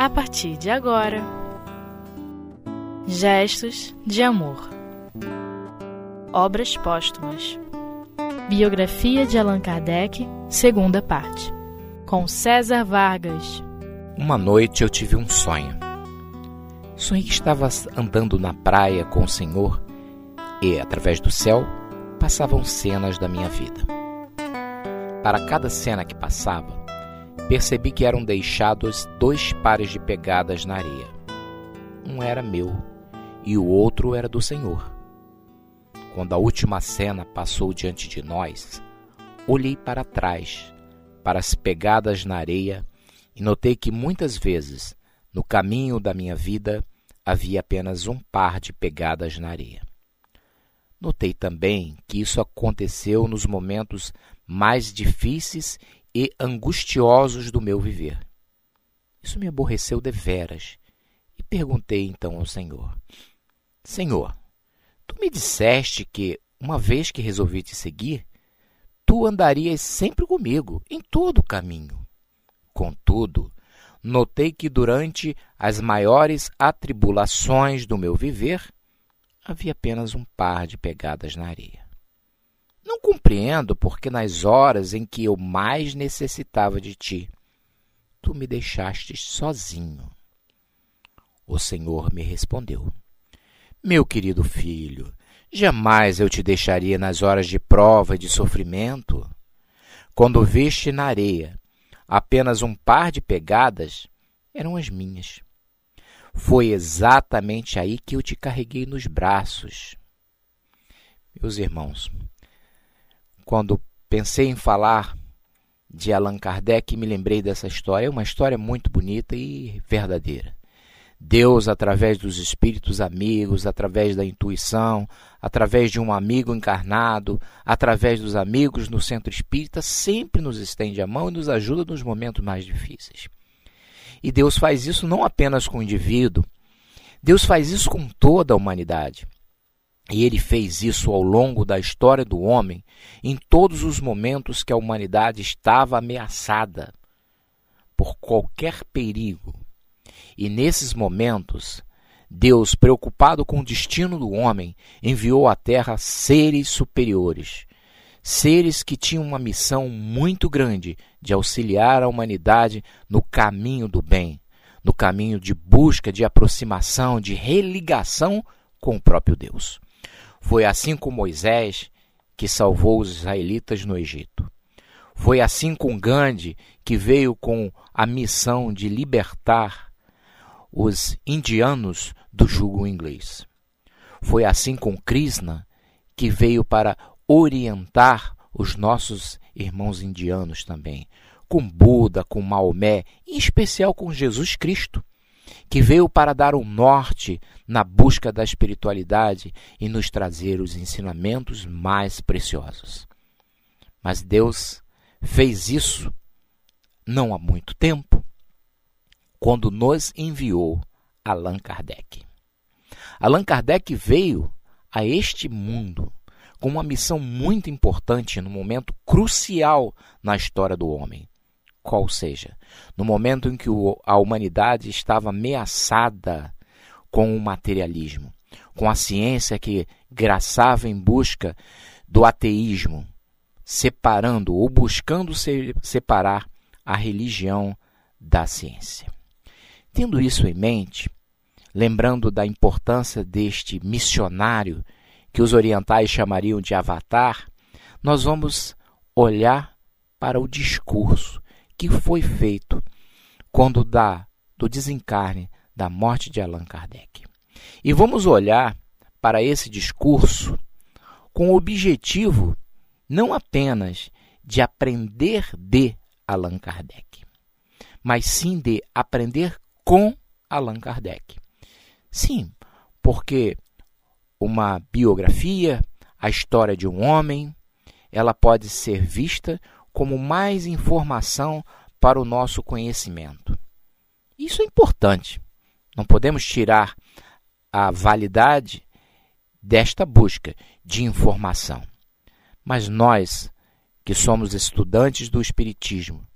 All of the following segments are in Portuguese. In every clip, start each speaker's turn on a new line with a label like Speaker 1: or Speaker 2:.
Speaker 1: a partir de agora. Gestos de Amor Obras Póstumas Biografia de Allan Kardec, segunda parte. Com César Vargas.
Speaker 2: Uma noite eu tive um sonho. Sonhei que estava andando na praia com o Senhor e, através do céu, passavam cenas da minha vida. Para cada cena que passava, percebi que eram deixados dois pares de pegadas na areia. Um era meu e o outro era do Senhor. Quando a última cena passou diante de nós, olhei para trás, para as pegadas na areia, e notei que muitas vezes, no caminho da minha vida, havia apenas um par de pegadas na areia. Notei também que isso aconteceu nos momentos mais difíceis e angustiosos do meu viver. Isso me aborreceu deveras e perguntei então ao Senhor: Senhor, Tu me disseste que, uma vez que resolvi te seguir, tu andarias sempre comigo, em todo o caminho. Contudo, notei que durante as maiores atribulações do meu viver, havia apenas um par de pegadas na areia. Compreendo porque nas horas em que eu mais necessitava de ti, tu me deixaste sozinho. O Senhor me respondeu: meu querido filho, jamais eu te deixaria nas horas de prova e de sofrimento. Quando viste na areia apenas um par de pegadas, eram as minhas. Foi exatamente aí que eu te carreguei nos braços. Meus irmãos, quando pensei em falar de Allan Kardec, me lembrei dessa história. É uma história muito bonita e verdadeira. Deus, através dos espíritos amigos, através da intuição, através de um amigo encarnado, através dos amigos no centro espírita, sempre nos estende a mão e nos ajuda nos momentos mais difíceis. E Deus faz isso não apenas com o indivíduo, Deus faz isso com toda a humanidade. E ele fez isso ao longo da história do homem, em todos os momentos que a humanidade estava ameaçada por qualquer perigo, e nesses momentos, Deus, preocupado com o destino do homem, enviou à terra seres superiores, seres que tinham uma missão muito grande de auxiliar a humanidade no caminho do bem, no caminho de busca, de aproximação, de religação com o próprio Deus. Foi assim com Moisés que salvou os israelitas no Egito. Foi assim com Gandhi que veio com a missão de libertar os indianos do jugo inglês. Foi assim com Krishna, que veio para orientar os nossos irmãos indianos também, com Buda, com Maomé, em especial com Jesus Cristo, que veio para dar o um norte na busca da espiritualidade e nos trazer os ensinamentos mais preciosos. Mas Deus fez isso não há muito tempo quando nos enviou Allan Kardec. Allan Kardec veio a este mundo com uma missão muito importante no momento crucial na história do homem. Qual seja, no momento em que a humanidade estava ameaçada com o materialismo, com a ciência que graçava em busca do ateísmo, separando ou buscando separar a religião da ciência. Tendo isso em mente, lembrando da importância deste missionário que os orientais chamariam de avatar, nós vamos olhar para o discurso que foi feito quando da do desencarne da morte de Allan Kardec. E vamos olhar para esse discurso com o objetivo não apenas de aprender de Allan Kardec, mas sim de aprender com Allan Kardec. Sim, porque uma biografia, a história de um homem, ela pode ser vista como mais informação para o nosso conhecimento. Isso é importante. Não podemos tirar a validade desta busca de informação. Mas nós, que somos estudantes do Espiritismo,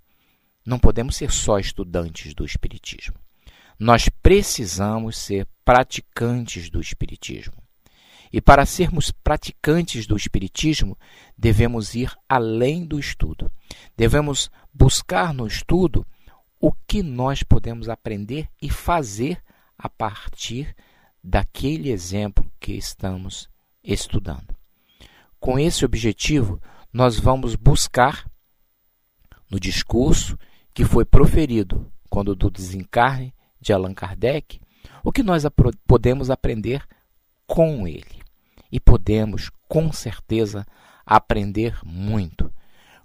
Speaker 2: não podemos ser só estudantes do Espiritismo. nós precisamos ser praticantes do Espiritismo. E para sermos praticantes do Espiritismo, devemos ir além do estudo. Devemos buscar no estudo o que nós podemos aprender e fazer a partir daquele exemplo que estamos estudando. Com esse objetivo, nós vamos buscar no discurso que foi proferido quando do desencarne de Allan Kardec, o que nós podemos aprender com ele. E podemos, com certeza, aprender muito.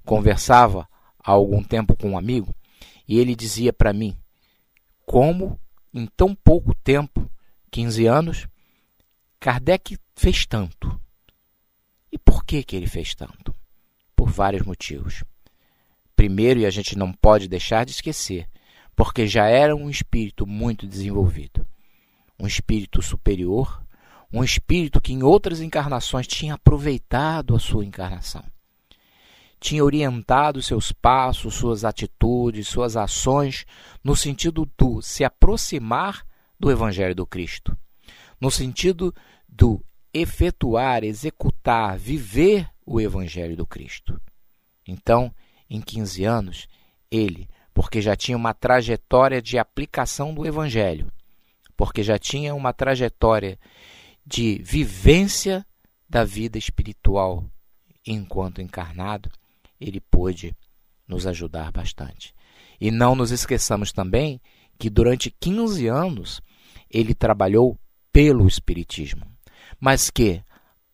Speaker 2: Conversava há algum tempo com um amigo e ele dizia para mim como em tão pouco tempo, 15 anos, Kardec fez tanto. E por que, que ele fez tanto? Por vários motivos. Primeiro, e a gente não pode deixar de esquecer, porque já era um espírito muito desenvolvido. Um espírito superior, um espírito que em outras encarnações tinha aproveitado a sua encarnação. Tinha orientado seus passos, suas atitudes, suas ações no sentido do se aproximar do Evangelho do Cristo, no sentido do efetuar, executar, viver o Evangelho do Cristo. Então, em 15 anos, ele, porque já tinha uma trajetória de aplicação do Evangelho, porque já tinha uma trajetória de vivência da vida espiritual enquanto encarnado, ele pôde nos ajudar bastante. E não nos esqueçamos também que durante 15 anos ele trabalhou pelo Espiritismo, mas que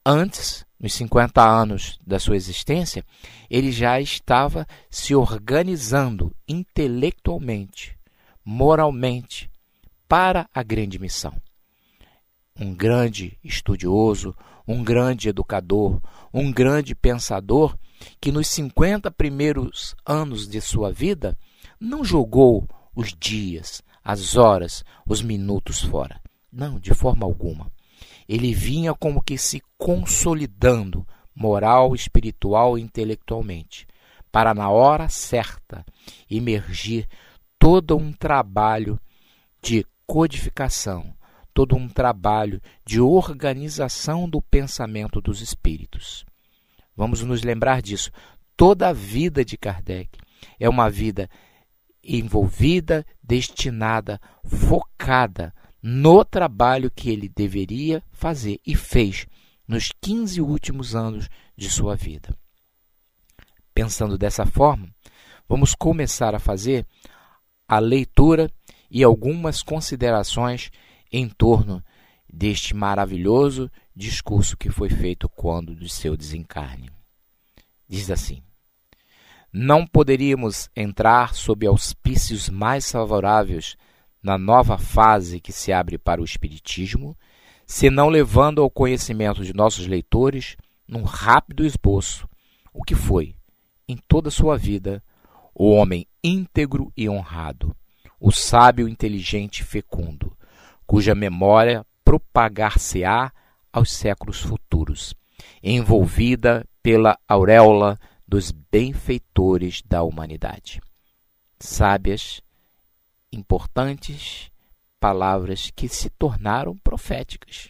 Speaker 2: antes nos 50 anos da sua existência, ele já estava se organizando intelectualmente, moralmente, para a grande missão. Um grande estudioso, um grande educador, um grande pensador que nos 50 primeiros anos de sua vida não jogou os dias, as horas, os minutos fora. Não, de forma alguma ele vinha como que se consolidando moral, espiritual e intelectualmente, para na hora certa emergir todo um trabalho de codificação, todo um trabalho de organização do pensamento dos espíritos. Vamos nos lembrar disso. Toda a vida de Kardec é uma vida envolvida, destinada, focada no trabalho que ele deveria fazer e fez nos 15 últimos anos de sua vida. Pensando dessa forma, vamos começar a fazer a leitura e algumas considerações em torno deste maravilhoso discurso que foi feito quando de seu desencarne. Diz assim: Não poderíamos entrar sob auspícios mais favoráveis na nova fase que se abre para o Espiritismo, senão levando ao conhecimento de nossos leitores, num rápido esboço, o que foi, em toda sua vida, o homem íntegro e honrado, o sábio inteligente e fecundo, cuja memória propagar-se-á aos séculos futuros, envolvida pela auréola dos benfeitores da humanidade. Sábias, importantes palavras que se tornaram proféticas.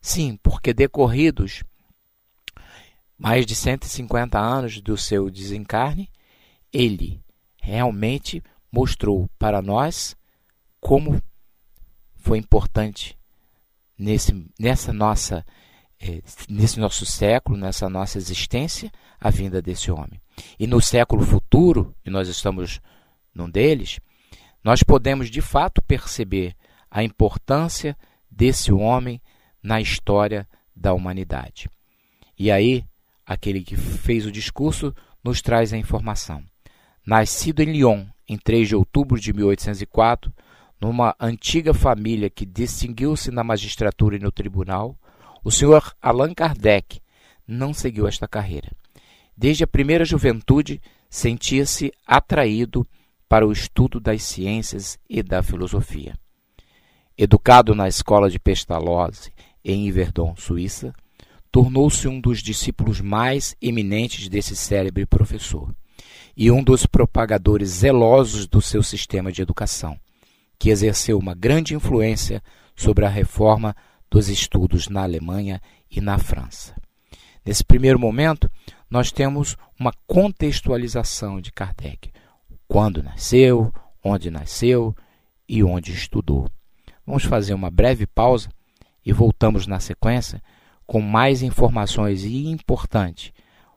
Speaker 2: Sim, porque decorridos mais de 150 anos do seu desencarne, ele realmente mostrou para nós como foi importante nesse, nessa nossa eh, nesse nosso século, nessa nossa existência, a vinda desse homem. E no século futuro, e nós estamos num deles, nós podemos de fato perceber a importância desse homem na história da humanidade. E aí, aquele que fez o discurso nos traz a informação. Nascido em Lyon em 3 de outubro de 1804, numa antiga família que distinguiu-se na magistratura e no tribunal, o senhor Allan Kardec não seguiu esta carreira. Desde a primeira juventude, sentia-se atraído para o estudo das ciências e da filosofia. Educado na escola de Pestalozzi, em Yverdon, Suíça, tornou-se um dos discípulos mais eminentes desse célebre professor e um dos propagadores zelosos do seu sistema de educação, que exerceu uma grande influência sobre a reforma dos estudos na Alemanha e na França. Nesse primeiro momento, nós temos uma contextualização de Kardec: quando nasceu, onde nasceu e onde estudou. Vamos fazer uma breve pausa e voltamos na sequência com mais informações e importante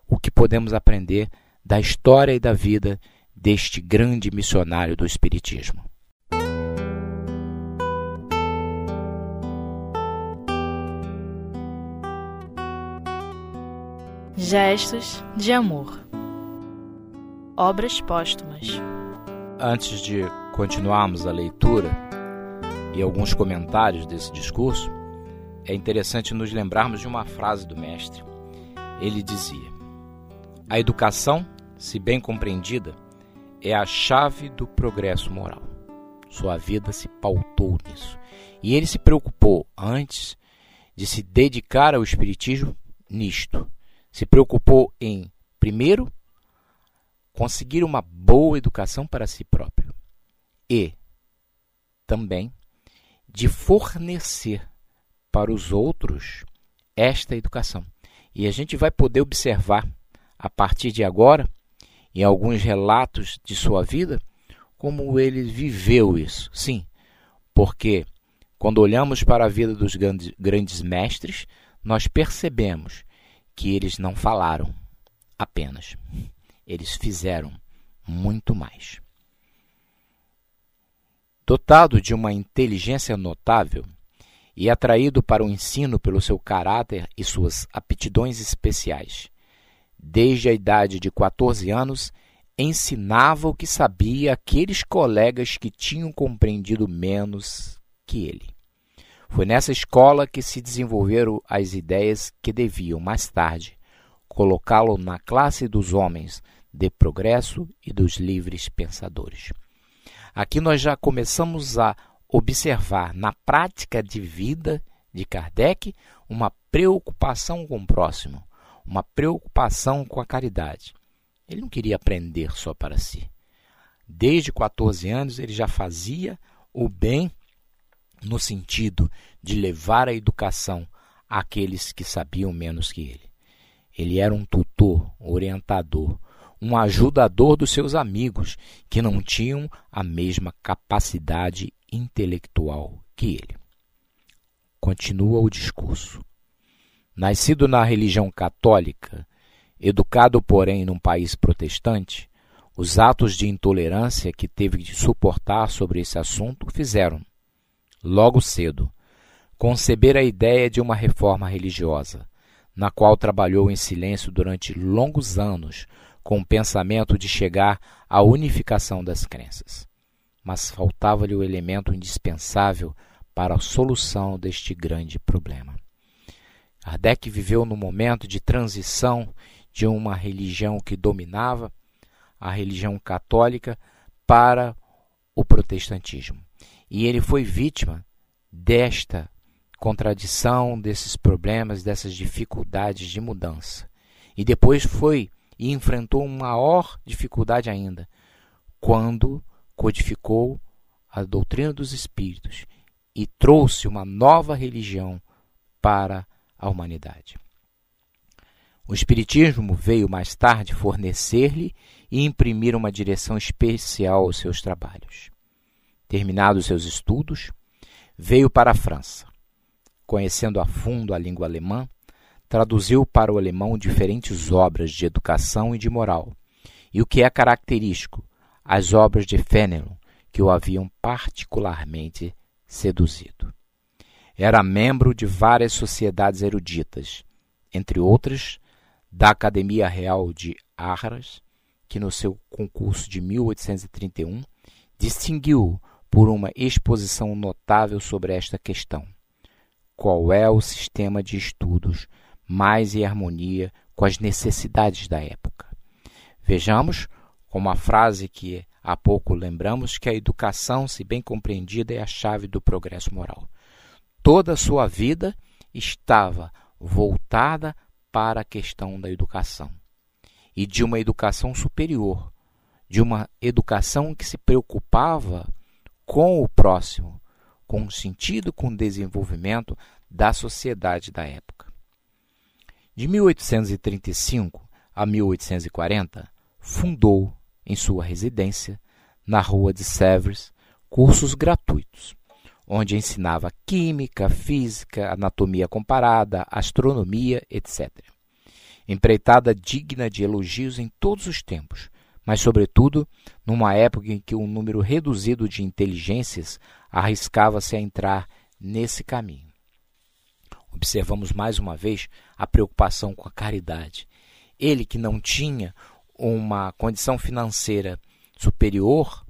Speaker 2: o que podemos aprender da história e da vida deste grande missionário do Espiritismo.
Speaker 1: Gestos de amor. Obras póstumas.
Speaker 2: Antes de continuarmos a leitura e alguns comentários desse discurso, é interessante nos lembrarmos de uma frase do mestre. Ele dizia: A educação, se bem compreendida, é a chave do progresso moral. Sua vida se pautou nisso. E ele se preocupou antes de se dedicar ao espiritismo nisto se preocupou em, primeiro, conseguir uma boa educação para si próprio e também de fornecer para os outros esta educação. E a gente vai poder observar a partir de agora, em alguns relatos de sua vida, como ele viveu isso. Sim, porque quando olhamos para a vida dos grandes, grandes mestres, nós percebemos que eles não falaram apenas, eles fizeram muito mais. Dotado de uma inteligência notável e atraído para o ensino pelo seu caráter e suas aptidões especiais, desde a idade de 14 anos, ensinava o que sabia aqueles colegas que tinham compreendido menos que ele. Foi nessa escola que se desenvolveram as ideias que deviam, mais tarde, colocá-lo na classe dos homens de progresso e dos livres pensadores. Aqui nós já começamos a observar na prática de vida de Kardec uma preocupação com o próximo, uma preocupação com a caridade. Ele não queria aprender só para si. Desde 14 anos ele já fazia o bem no sentido de levar a educação àqueles que sabiam menos que ele. Ele era um tutor, orientador, um ajudador dos seus amigos que não tinham a mesma capacidade intelectual que ele. Continua o discurso. Nascido na religião católica, educado, porém, num país protestante, os atos de intolerância que teve de suportar sobre esse assunto fizeram logo cedo, conceber a ideia de uma reforma religiosa, na qual trabalhou em silêncio durante longos anos com o pensamento de chegar à unificação das crenças. Mas faltava-lhe o elemento indispensável para a solução deste grande problema. Kardec viveu no momento de transição de uma religião que dominava, a religião católica, para o protestantismo. E ele foi vítima desta contradição, desses problemas, dessas dificuldades de mudança. E depois foi e enfrentou uma maior dificuldade ainda, quando codificou a doutrina dos espíritos e trouxe uma nova religião para a humanidade. O Espiritismo veio mais tarde fornecer-lhe e imprimir uma direção especial aos seus trabalhos. Terminados seus estudos, veio para a França. Conhecendo a fundo a língua alemã, traduziu para o alemão diferentes obras de educação e de moral, e o que é característico, as obras de Fénelon, que o haviam particularmente seduzido. Era membro de várias sociedades eruditas, entre outras, da Academia Real de Arras, que no seu concurso de 1831 distinguiu por uma exposição notável sobre esta questão. Qual é o sistema de estudos mais em harmonia com as necessidades da época? Vejamos, como a frase que há pouco lembramos, que a educação, se bem compreendida, é a chave do progresso moral. Toda a sua vida estava voltada para a questão da educação e de uma educação superior, de uma educação que se preocupava com o próximo, com sentido com o desenvolvimento da sociedade da época. De 1835 a 1840, fundou em sua residência, na rua de Sèvres, cursos gratuitos, onde ensinava química, física, anatomia comparada, astronomia, etc. Empreitada digna de elogios em todos os tempos, mas, sobretudo, numa época em que um número reduzido de inteligências arriscava-se a entrar nesse caminho. Observamos mais uma vez a preocupação com a caridade. Ele que não tinha uma condição financeira superior,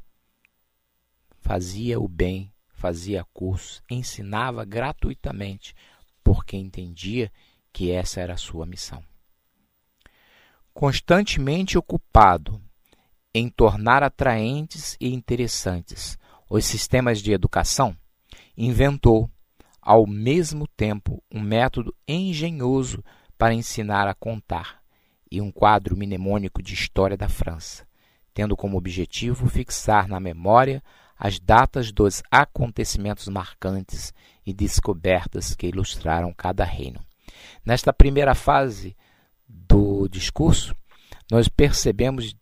Speaker 2: fazia o bem, fazia cursos, ensinava gratuitamente, porque entendia que essa era a sua missão. Constantemente ocupado em tornar atraentes e interessantes os sistemas de educação, inventou, ao mesmo tempo, um método engenhoso para ensinar a contar e um quadro mnemônico de história da França, tendo como objetivo fixar na memória as datas dos acontecimentos marcantes e descobertas que ilustraram cada reino. Nesta primeira fase do discurso, nós percebemos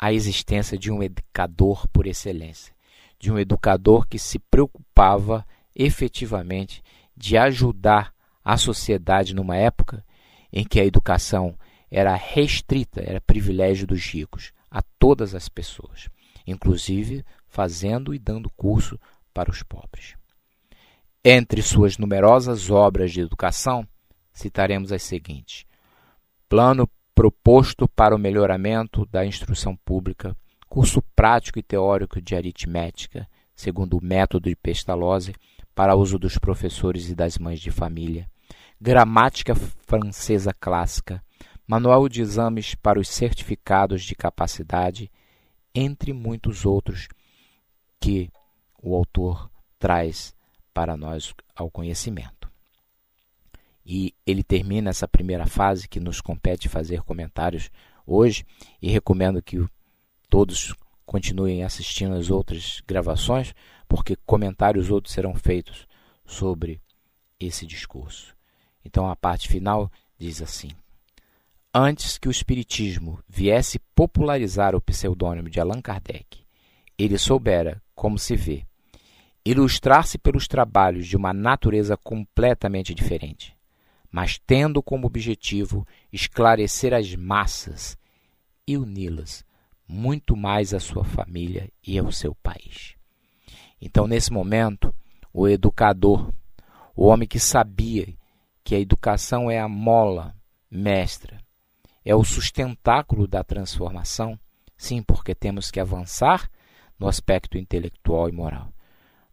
Speaker 2: a existência de um educador por excelência, de um educador que se preocupava efetivamente de ajudar a sociedade numa época em que a educação era restrita, era privilégio dos ricos, a todas as pessoas, inclusive fazendo e dando curso para os pobres. Entre suas numerosas obras de educação, citaremos as seguintes: Plano proposto para o melhoramento da instrução pública, curso prático e teórico de aritmética, segundo o método de Pestalozzi, para uso dos professores e das mães de família, gramática francesa clássica, manual de exames para os certificados de capacidade, entre muitos outros que o autor traz para nós ao conhecimento. E ele termina essa primeira fase que nos compete fazer comentários hoje e recomendo que todos continuem assistindo as outras gravações, porque comentários outros serão feitos sobre esse discurso. Então a parte final diz assim: Antes que o Espiritismo viesse popularizar o pseudônimo de Allan Kardec, ele soubera, como se vê, ilustrar-se pelos trabalhos de uma natureza completamente diferente, mas tendo como objetivo esclarecer as massas e uni-las muito mais à sua família e ao seu país. Então, nesse momento, o educador, o homem que sabia que a educação é a mola mestra é o sustentáculo da transformação? Sim, porque temos que avançar no aspecto intelectual e moral.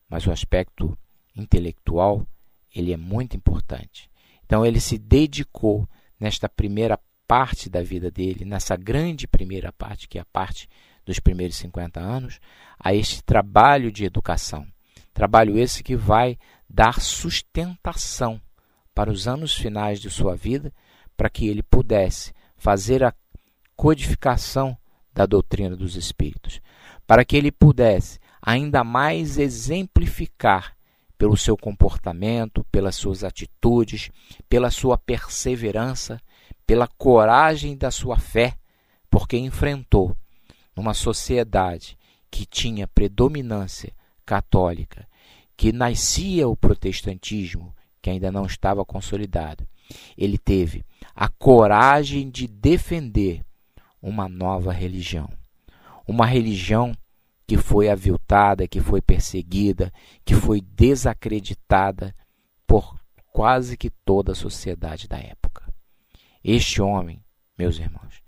Speaker 2: Mas o aspecto intelectual, ele é muito importante. Então ele se dedicou nesta primeira parte da vida dele, nessa grande primeira parte, que é a parte dos primeiros 50 anos, a este trabalho de educação. Trabalho esse que vai dar sustentação para os anos finais de sua vida, para que ele pudesse fazer a codificação da doutrina dos Espíritos, para que ele pudesse ainda mais exemplificar pelo seu comportamento, pelas suas atitudes, pela sua perseverança, pela coragem da sua fé, porque enfrentou numa sociedade que tinha predominância católica, que nascia o protestantismo, que ainda não estava consolidado. Ele teve a coragem de defender uma nova religião. Uma religião que foi aviltada, que foi perseguida, que foi desacreditada por quase que toda a sociedade da época. Este homem, meus irmãos,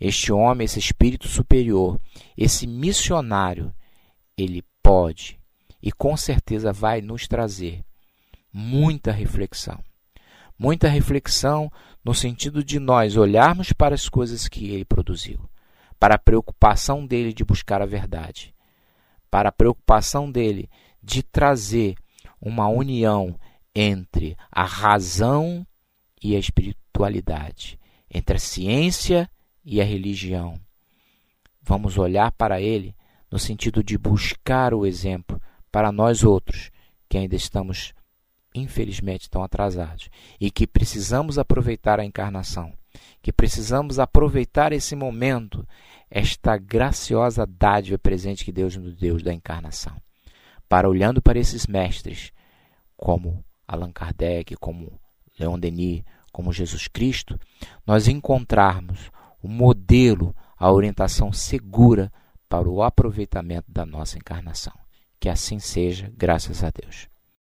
Speaker 2: este homem, esse espírito superior, esse missionário, ele pode e com certeza vai nos trazer muita reflexão. Muita reflexão no sentido de nós olharmos para as coisas que ele produziu, para a preocupação dele de buscar a verdade, para a preocupação dele de trazer uma união entre a razão e a espiritualidade, entre a ciência e a religião. Vamos olhar para ele no sentido de buscar o exemplo para nós outros que ainda estamos, infelizmente, tão atrasados e que precisamos aproveitar a encarnação, que precisamos aproveitar esse momento, esta graciosa dádiva presente que Deus nos deu da encarnação, para olhando para esses mestres, como Allan Kardec, como Leon Denis, como Jesus Cristo, nós encontrarmos o modelo, a orientação segura para o aproveitamento da nossa encarnação. Que assim seja, graças a Deus.